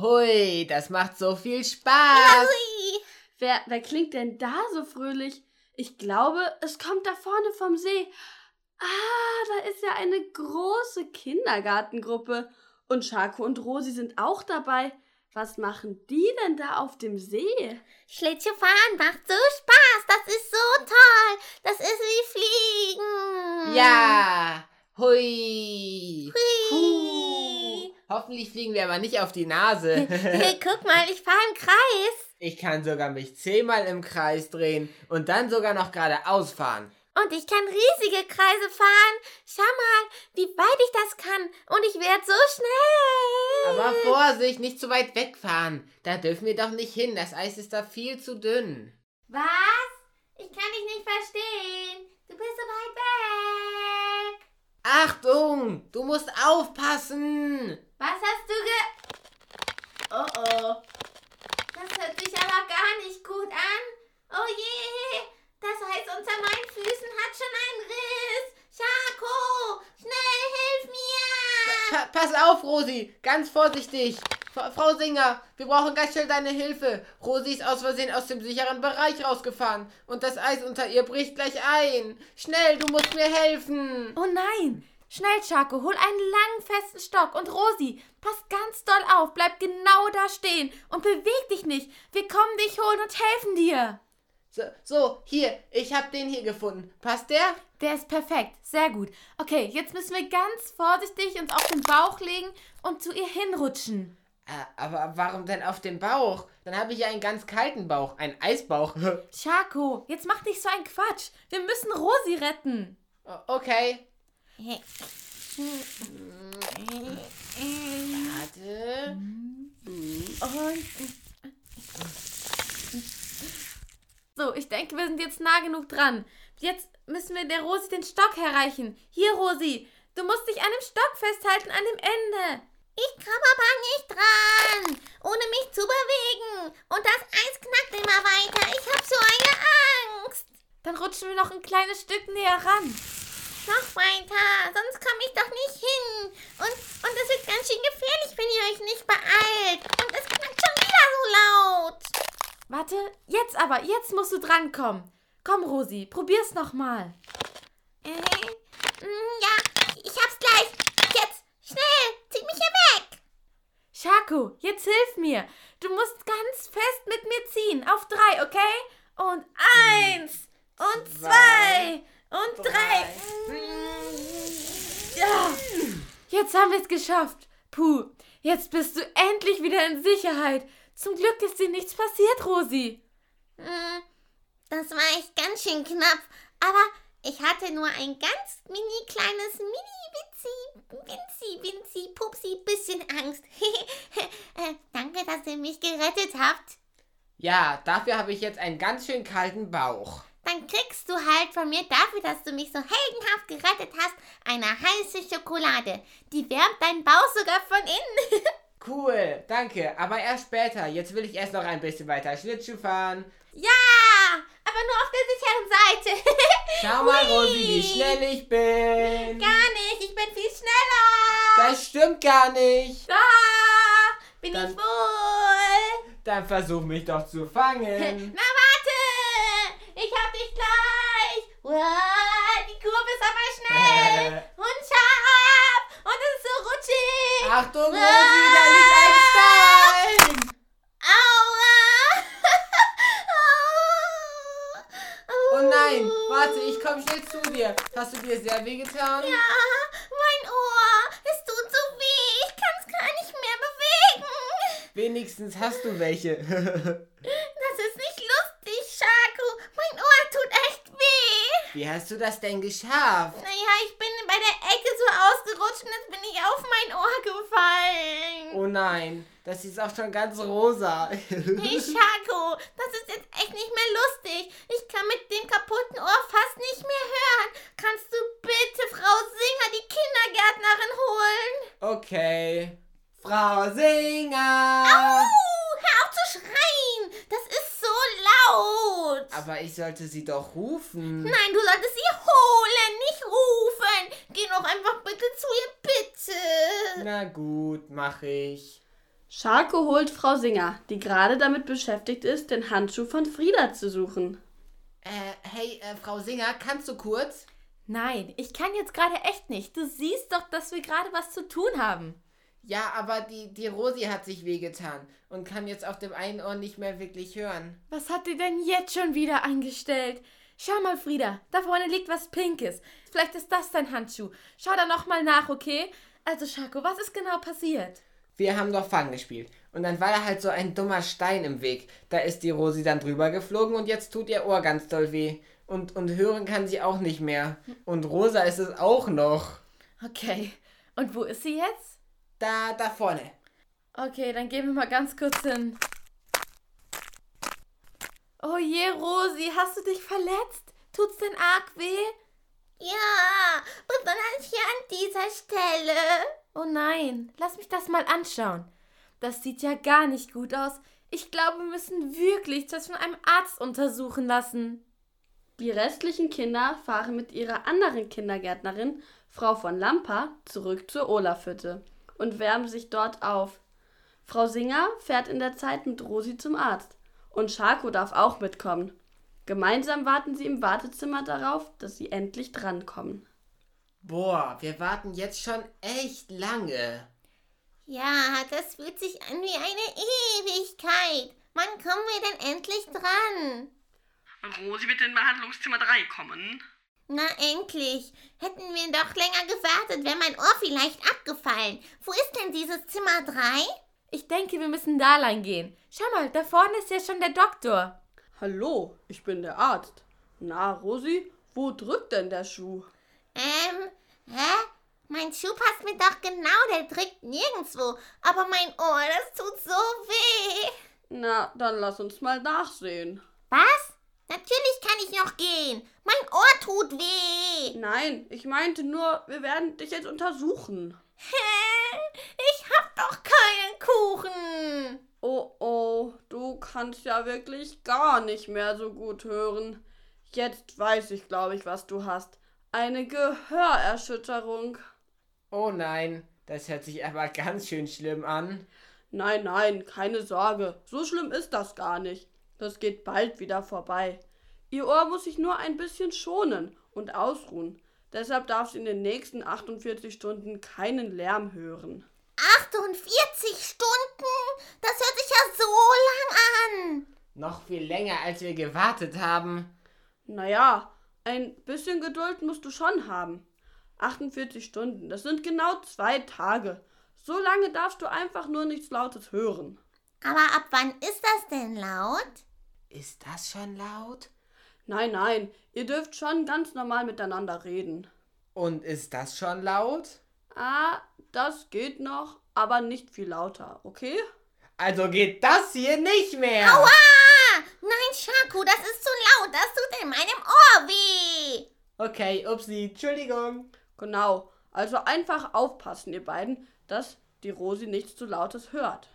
Hui, das macht so viel Spaß. Hui. Wer, wer klingt denn da so fröhlich? Ich glaube, es kommt da vorne vom See. Ah, da ist ja eine große Kindergartengruppe. Und Schako und Rosi sind auch dabei. Was machen die denn da auf dem See? Schlittschuhfahren macht so Spaß. Das ist so toll. Das ist wie Fliegen. Ja. Hui. Hui. Puh. Hoffentlich fliegen wir aber nicht auf die Nase. Hey, guck mal, ich fahre im Kreis. Ich kann sogar mich zehnmal im Kreis drehen und dann sogar noch geradeaus fahren. Und ich kann riesige Kreise fahren. Schau mal, wie weit ich das kann. Und ich werde so schnell. Aber Vorsicht, nicht zu weit wegfahren. Da dürfen wir doch nicht hin. Das Eis ist da viel zu dünn. Was? Ich kann dich nicht verstehen. Du bist so weit weg. Achtung, du musst aufpassen. Was hast du ge... Oh oh. Das hört sich aber gar nicht gut an. Oh je. Das heißt, unter meinen Füßen hat schon einen Riss. Schako, schnell, hilf mir. Pa pass auf, Rosi. Ganz vorsichtig. Frau Singer, wir brauchen ganz schnell deine Hilfe. Rosi ist aus Versehen aus dem sicheren Bereich rausgefahren. Und das Eis unter ihr bricht gleich ein. Schnell, du musst mir helfen. Oh nein! Schnell, Schako, hol einen langen, festen Stock. Und Rosi, pass ganz doll auf, bleib genau da stehen und beweg dich nicht. Wir kommen dich holen und helfen dir. So, so, hier, ich hab den hier gefunden. Passt der? Der ist perfekt, sehr gut. Okay, jetzt müssen wir ganz vorsichtig uns auf den Bauch legen und zu ihr hinrutschen. Äh, aber warum denn auf dem Bauch? Dann habe ich ja einen ganz kalten Bauch, einen Eisbauch. Schako, jetzt mach nicht so einen Quatsch. Wir müssen Rosi retten. Okay, warte. So, ich denke, wir sind jetzt nah genug dran. Jetzt müssen wir der Rosi den Stock erreichen. Hier, Rosi, du musst dich an dem Stock festhalten, an dem Ende. Ich komme aber nicht dran, ohne mich zu bewegen. Und das Eis knackt immer weiter. Ich habe so eine Angst. Dann rutschen wir noch ein kleines Stück näher ran. Noch weiter, sonst komme ich doch nicht hin. Und, und es wird ganz schön gefährlich, wenn ihr euch nicht beeilt. Und es knackt schon wieder so laut. Warte, jetzt aber, jetzt musst du drankommen. Komm, Rosi, probier's nochmal. Äh, mm, ja, ich hab's gleich. Schnell, zieht mich hier weg. Schako, jetzt hilf mir. Du musst ganz fest mit mir ziehen. Auf drei, okay? Und eins und zwei und drei. Ja, jetzt haben wir es geschafft. Puh, jetzt bist du endlich wieder in Sicherheit. Zum Glück ist dir nichts passiert, Rosi. Mm, Das war echt ganz schön knapp. Aber ich hatte nur ein ganz mini kleines, mini winzi, winzi, winzi, pupsi, bisschen Angst. danke, dass ihr mich gerettet habt. Ja, dafür habe ich jetzt einen ganz schön kalten Bauch. Dann kriegst du halt von mir dafür, dass du mich so heldenhaft gerettet hast, eine heiße Schokolade. Die wärmt deinen Bauch sogar von innen. Cool, danke. Aber erst später. Jetzt will ich erst noch ein bisschen weiter Schlittschuh fahren. ja, aber nur auf der sicheren Seite. Schau mal, Hui. Rosi, wie schnell ich bin. Gar nicht, ich bin viel schneller. Das stimmt gar nicht. Da bin Dann- ich wohl. Dann versuch mich doch zu fangen. Na warte, ich hab dich gleich. Die Kurve ist aber schnell und scharf und es ist so rutschig. Achtung, Rosi, da liegt ein Stein. Aua. Oh nein, warte, ich komm schnell zu dir. Hast du dir sehr weh getan? Ja, mein Ohr, es tut so weh, ich kann es gar nicht mehr bewegen. Wenigstens hast du welche. Das ist nicht lustig, Shaku. Mein Ohr tut echt weh. Wie hast du das denn geschafft? Naja, ich bin bei der Ecke so ausgerutscht und jetzt bin ich auf mein Ohr gefallen. Oh nein, das ist auch schon ganz rosa. Hey Schako, das ist jetzt echt nicht mehr lustig. Ich kann mit dem kaputten Ohr fast nicht mehr hören. Kannst du bitte Frau Singer, die Kindergärtnerin, holen? Okay. Frau Singer! Au, hör auf zu schreien. Das ist so laut. Aber ich sollte sie doch rufen. Nein, du solltest sie holen, nicht rufen. Geh doch einfach bitte zu ihr, bitte. Na gut, mach ich. Scharko holt Frau Singer, die gerade damit beschäftigt ist, den Handschuh von Frieda zu suchen. Äh, hey, äh, Frau Singer, kannst du kurz? Nein, ich kann jetzt gerade echt nicht. Du siehst doch, dass wir gerade was zu tun haben. Ja, aber die, die Rosi hat sich wehgetan und kann jetzt auf dem einen Ohr nicht mehr wirklich hören. Was hat die denn jetzt schon wieder angestellt? Schau mal, Frieda, da vorne liegt was Pinkes. Vielleicht ist das dein Handschuh. Schau da nochmal nach, okay? Also, Schako, was ist genau passiert? Wir haben doch Fang gespielt. Und dann war da halt so ein dummer Stein im Weg. Da ist die Rosi dann drüber geflogen und jetzt tut ihr Ohr ganz doll weh. Und, und hören kann sie auch nicht mehr. Und Rosa ist es auch noch. Okay. Und wo ist sie jetzt? Da, da vorne. Okay, dann gehen wir mal ganz kurz hin. Oh je, Rosi, hast du dich verletzt? Tut's denn arg weh? Ja, besonders hier an dieser Stelle. Oh nein, lass mich das mal anschauen. Das sieht ja gar nicht gut aus. Ich glaube, wir müssen wirklich das von einem Arzt untersuchen lassen. Die restlichen Kinder fahren mit ihrer anderen Kindergärtnerin, Frau von Lampa, zurück zur Olafhütte und wärmen sich dort auf. Frau Singer fährt in der Zeit mit Rosi zum Arzt und Schako darf auch mitkommen. Gemeinsam warten sie im Wartezimmer darauf, dass sie endlich drankommen. Boah, wir warten jetzt schon echt lange. Ja, das fühlt sich an wie eine Ewigkeit. Wann kommen wir denn endlich dran? Rosi wird in Behandlungszimmer 3 kommen. Na endlich. Hätten wir doch länger gewartet, wäre mein Ohr vielleicht abgefallen. Wo ist denn dieses Zimmer 3? Ich denke, wir müssen da lang gehen. Schau mal, da vorne ist ja schon der Doktor. Hallo, ich bin der Arzt. Na, Rosi, wo drückt denn der Schuh? Ähm, hä? Mein Schuh passt mir doch genau, der drückt nirgendwo. Aber mein Ohr, das tut so weh. Na, dann lass uns mal nachsehen. Was? Natürlich kann ich noch gehen. Mein Ohr tut weh. Nein, ich meinte nur, wir werden dich jetzt untersuchen. Hä? Ich hab doch keinen Kuchen. Oh oh, du kannst ja wirklich gar nicht mehr so gut hören. Jetzt weiß ich, glaube ich, was du hast. Eine Gehörerschütterung. Oh nein, das hört sich aber ganz schön schlimm an. Nein, nein, keine Sorge. So schlimm ist das gar nicht. Das geht bald wieder vorbei. Ihr Ohr muss sich nur ein bisschen schonen und ausruhen. Deshalb darf sie in den nächsten 48 Stunden keinen Lärm hören. 48 Stunden? Das hört sich ja so lang an. Noch viel länger, als wir gewartet haben. Naja, ein bisschen Geduld musst du schon haben. 48 Stunden, das sind genau zwei Tage. So lange darfst du einfach nur nichts Lautes hören. Aber ab wann ist das denn laut? Ist das schon laut? Nein, nein, ihr dürft schon ganz normal miteinander reden. Und ist das schon laut? Ah, das geht noch, aber nicht viel lauter, okay? Also geht das hier nicht mehr. Aua! Nein, Shaku, das ist zu laut. Das tut in meinem Ohr weh. Okay, upsie, Entschuldigung. Genau, also einfach aufpassen, ihr beiden, dass die Rosi nichts zu lautes hört.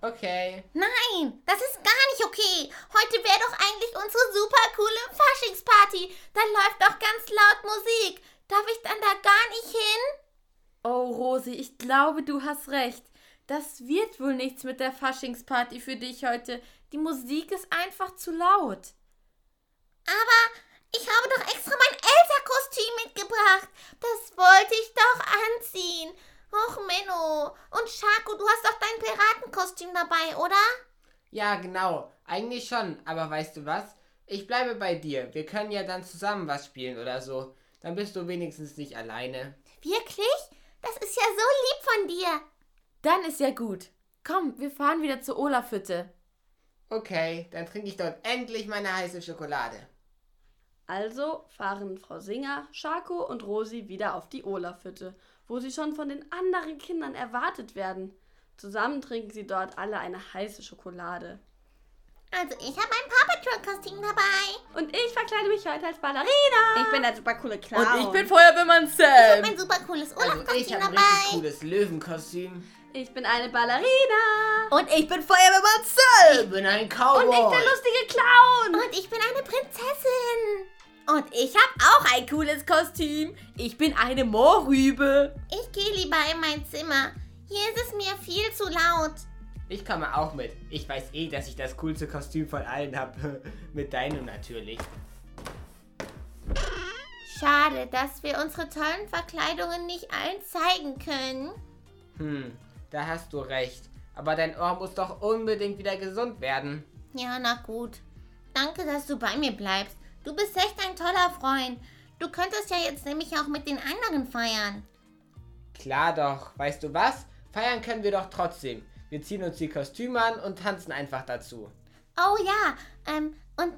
Okay. Nein, das ist gar nicht okay. Heute wäre doch eigentlich unsere super coole Faschingsparty. Da läuft doch ganz laut Musik. Darf ich dann da gar nicht hin? Oh, Rosi, ich glaube, du hast recht. Das wird wohl nichts mit der Faschingsparty für dich heute. Die Musik ist einfach zu laut. Aber ich habe doch extra mein Elsa-Kostüm mitgebracht. Das wollte ich doch anziehen. Och, Menno. Und Schako, du hast doch dein Piratenkostüm dabei, oder? Ja, genau. Eigentlich schon. Aber weißt du was? Ich bleibe bei dir. Wir können ja dann zusammen was spielen oder so. Dann bist du wenigstens nicht alleine. Wirklich? Das ist ja so lieb von dir. Dann ist ja gut. Komm, wir fahren wieder zur Olafhütte. Okay, dann trinke ich dort endlich meine heiße Schokolade. Also fahren Frau Singer, Schako und Rosi wieder auf die Olafhütte, wo sie schon von den anderen Kindern erwartet werden. Zusammen trinken sie dort alle eine heiße Schokolade. Also ich habe mein Paw Patrol-Kostüm dabei. Und ich verkleide mich heute als Ballerina. Ich bin der super coole Clown. Und ich bin Feuerwehrmann Ich habe Sam. mein super cooles Also ich Olaf-Kostüm habe ein dabei. richtig cooles Löwenkostüm. Ich bin eine Ballerina. Und ich bin Feuerwehrmann Sam. Ich bin ein Und Cowboy. ich der lustige Clown. Und ich bin eine Prinzessin. Und ich habe auch ein cooles Kostüm. Ich bin eine Moorrübe. Ich gehe lieber in mein Zimmer. Hier ist es mir viel zu laut. Ich komme auch mit. Ich weiß eh, dass ich das coolste Kostüm von allen habe. mit deinem natürlich. Schade, dass wir unsere tollen Verkleidungen nicht allen zeigen können. Hm, da hast du recht. Aber dein Ohr muss doch unbedingt wieder gesund werden. Ja, na gut. Danke, dass du bei mir bleibst. Du bist echt ein toller Freund. Du könntest ja jetzt nämlich auch mit den anderen feiern. Klar doch. Weißt du was? Feiern können wir doch trotzdem. Wir ziehen uns die Kostüme an und tanzen einfach dazu. Oh ja, ähm, und,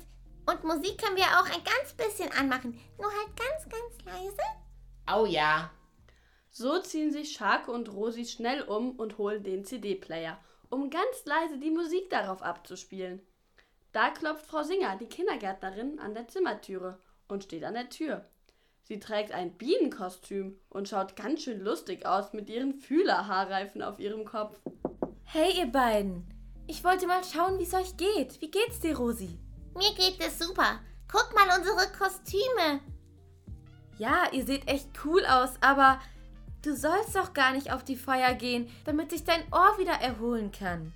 und Musik können wir auch ein ganz bisschen anmachen. Nur halt ganz, ganz leise. Oh ja. So ziehen sich Schake und Rosi schnell um und holen den CD-Player, um ganz leise die Musik darauf abzuspielen. Da klopft Frau Singer, die Kindergärtnerin, an der Zimmertüre und steht an der Tür. Sie trägt ein Bienenkostüm und schaut ganz schön lustig aus mit ihren Fühlerhaarreifen auf ihrem Kopf. Hey, ihr beiden. Ich wollte mal schauen, wie es euch geht. Wie geht's dir, Rosi? Mir geht es super. Guck mal unsere Kostüme. Ja, ihr seht echt cool aus, aber du sollst doch gar nicht auf die Feier gehen, damit sich dein Ohr wieder erholen kann.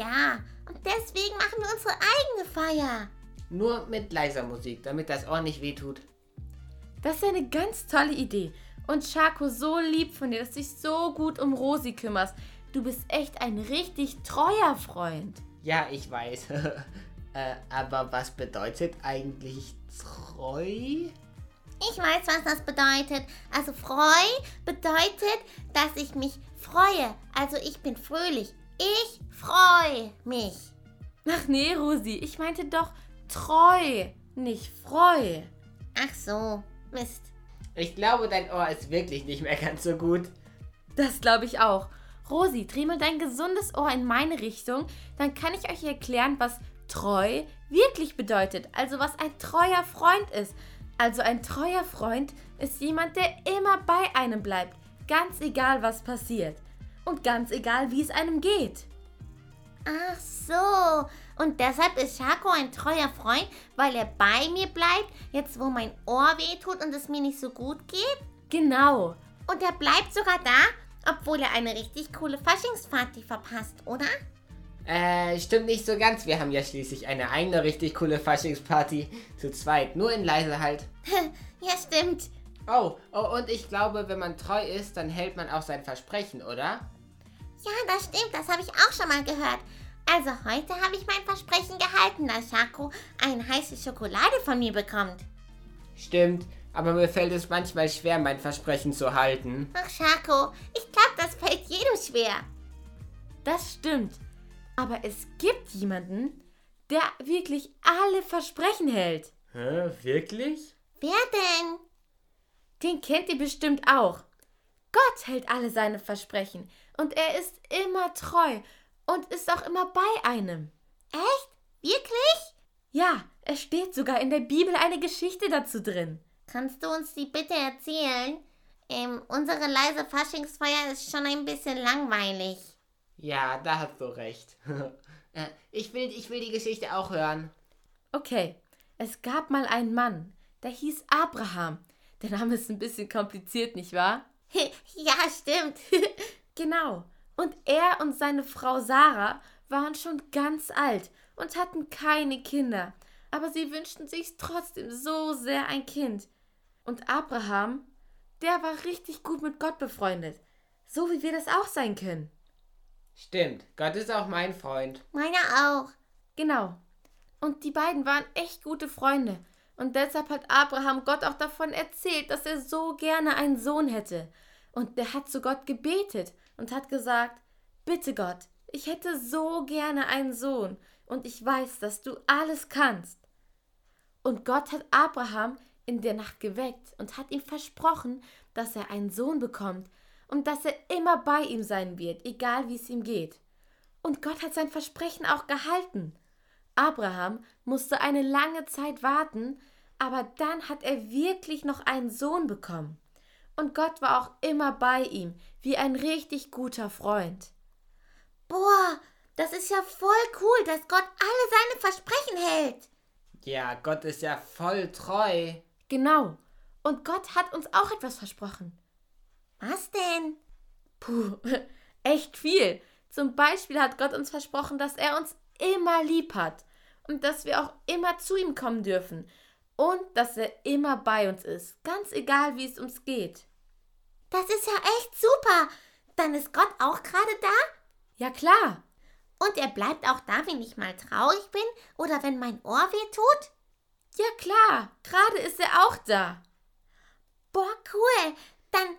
Ja, und deswegen machen wir unsere eigene Feier. Nur mit leiser Musik, damit das Ohr nicht wehtut. Das ist eine ganz tolle Idee. Und Schako, so lieb von dir, dass du dich so gut um Rosi kümmerst. Du bist echt ein richtig treuer Freund. Ja, ich weiß. äh, aber was bedeutet eigentlich treu? Ich weiß, was das bedeutet. Also freu bedeutet, dass ich mich freue. Also ich bin fröhlich. Ich freue mich. Ach nee, Rosi, ich meinte doch treu, nicht freu. Ach so, Mist. Ich glaube, dein Ohr ist wirklich nicht mehr ganz so gut. Das glaube ich auch. Rosi, dreh mal dein gesundes Ohr in meine Richtung, dann kann ich euch erklären, was treu wirklich bedeutet. Also was ein treuer Freund ist. Also ein treuer Freund ist jemand, der immer bei einem bleibt. Ganz egal, was passiert. Und ganz egal, wie es einem geht. Ach so. Und deshalb ist Schako ein treuer Freund, weil er bei mir bleibt, jetzt wo mein Ohr wehtut und es mir nicht so gut geht? Genau. Und er bleibt sogar da, obwohl er eine richtig coole Faschingsparty verpasst, oder? Äh, stimmt nicht so ganz. Wir haben ja schließlich eine eigene richtig coole Faschingsparty. Zu zweit, nur in leise halt. ja, stimmt. Oh, oh, und ich glaube, wenn man treu ist, dann hält man auch sein Versprechen, oder? Ja, das stimmt. Das habe ich auch schon mal gehört. Also heute habe ich mein Versprechen gehalten, dass Schako eine heiße Schokolade von mir bekommt. Stimmt, aber mir fällt es manchmal schwer, mein Versprechen zu halten. Ach, Schako, ich glaube, das fällt jedem schwer. Das stimmt. Aber es gibt jemanden, der wirklich alle Versprechen hält. Hä, wirklich? Wer denn? Den kennt ihr bestimmt auch. Gott hält alle seine Versprechen und er ist immer treu und ist auch immer bei einem. Echt? Wirklich? Ja, es steht sogar in der Bibel eine Geschichte dazu drin. Kannst du uns die bitte erzählen? Ähm, unsere leise Faschingsfeier ist schon ein bisschen langweilig. Ja, da hast du recht. Äh, ich, will, ich will die Geschichte auch hören. Okay, es gab mal einen Mann, der hieß Abraham. Der Name ist ein bisschen kompliziert, nicht wahr? ja, stimmt. genau. Und er und seine Frau Sarah waren schon ganz alt und hatten keine Kinder. Aber sie wünschten sich trotzdem so sehr ein Kind. Und Abraham, der war richtig gut mit Gott befreundet. So wie wir das auch sein können. Stimmt, Gott ist auch mein Freund. Meiner auch. Genau. Und die beiden waren echt gute Freunde. Und deshalb hat Abraham Gott auch davon erzählt, dass er so gerne einen Sohn hätte. Und der hat zu Gott gebetet und hat gesagt, bitte Gott, ich hätte so gerne einen Sohn und ich weiß, dass du alles kannst. Und Gott hat Abraham in der Nacht geweckt und hat ihm versprochen, dass er einen Sohn bekommt und dass er immer bei ihm sein wird, egal wie es ihm geht. Und Gott hat sein Versprechen auch gehalten. Abraham musste eine lange Zeit warten, aber dann hat er wirklich noch einen Sohn bekommen. Und Gott war auch immer bei ihm, wie ein richtig guter Freund. Boah, das ist ja voll cool, dass Gott alle seine Versprechen hält. Ja, Gott ist ja voll treu. Genau. Und Gott hat uns auch etwas versprochen. Was denn? Puh, echt viel. Zum Beispiel hat Gott uns versprochen, dass er uns immer lieb hat und dass wir auch immer zu ihm kommen dürfen und dass er immer bei uns ist, ganz egal wie es uns geht. Das ist ja echt super. Dann ist Gott auch gerade da? Ja klar. Und er bleibt auch da, wenn ich mal traurig bin oder wenn mein Ohr weh tut? Ja klar, gerade ist er auch da. Boah, cool. Dann,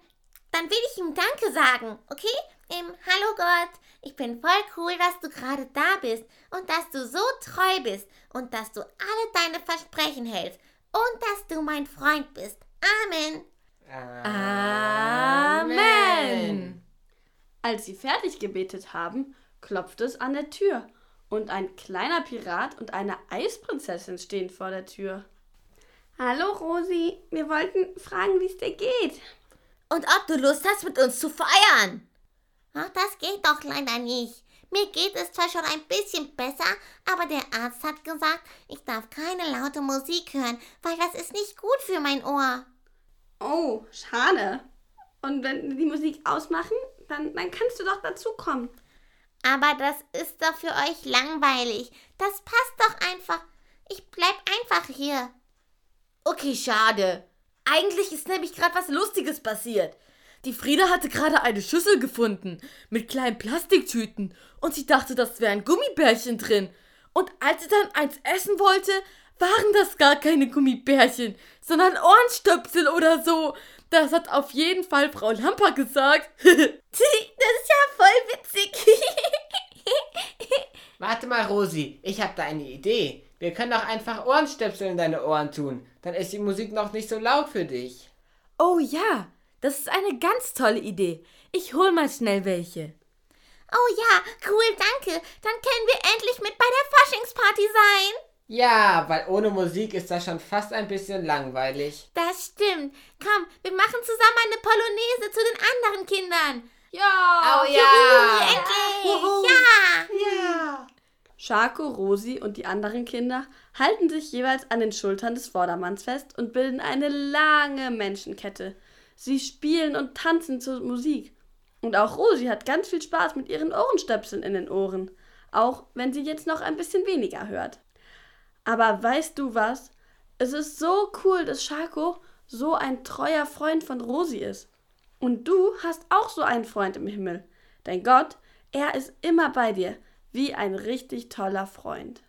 dann will ich ihm Danke sagen, okay? Ähm, hallo Gott, ich bin voll cool, dass du gerade da bist und dass du so treu bist und dass du alle deine Versprechen hältst und dass du mein Freund bist. Amen. Amen. Als sie fertig gebetet haben, klopft es an der Tür und ein kleiner Pirat und eine Eisprinzessin stehen vor der Tür. Hallo Rosi, wir wollten fragen, wie es dir geht. Und ob du Lust hast, mit uns zu feiern? Ach, das geht doch leider nicht. Mir geht es zwar schon ein bisschen besser, aber der Arzt hat gesagt, ich darf keine laute Musik hören, weil das ist nicht gut für mein Ohr. Oh, schade. Und wenn wir die Musik ausmachen, dann, dann kannst du doch dazukommen. Aber das ist doch für euch langweilig. Das passt doch einfach. Ich bleib einfach hier. Okay, schade. Eigentlich ist nämlich gerade was Lustiges passiert. Die Frieda hatte gerade eine Schüssel gefunden mit kleinen Plastiktüten und sie dachte, das wären Gummibärchen drin. Und als sie dann eins essen wollte, waren das gar keine Gummibärchen, sondern Ohrenstöpsel oder so. Das hat auf jeden Fall Frau Lamper gesagt. das ist ja voll witzig. Warte mal, Rosi, ich habe da eine Idee. Wir können doch einfach Ohrenstöpsel in deine Ohren tun. Dann ist die Musik noch nicht so laut für dich. Oh ja, das ist eine ganz tolle Idee. Ich hol mal schnell welche. Oh ja, cool, danke. Dann können wir endlich mit bei der Faschingsparty sein. Ja, weil ohne Musik ist das schon fast ein bisschen langweilig. Das stimmt. Komm, wir machen zusammen eine Polonaise zu den anderen Kindern. Ja! Oh ja! Juhu, endlich! Ja! Ja! Schako, Rosi und die anderen Kinder halten sich jeweils an den Schultern des Vordermanns fest und bilden eine lange Menschenkette. Sie spielen und tanzen zur Musik. Und auch Rosi hat ganz viel Spaß mit ihren Ohrenstöpseln in den Ohren, auch wenn sie jetzt noch ein bisschen weniger hört. Aber weißt du was? Es ist so cool, dass Schako so ein treuer Freund von Rosi ist. Und du hast auch so einen Freund im Himmel. Dein Gott, er ist immer bei dir, wie ein richtig toller Freund.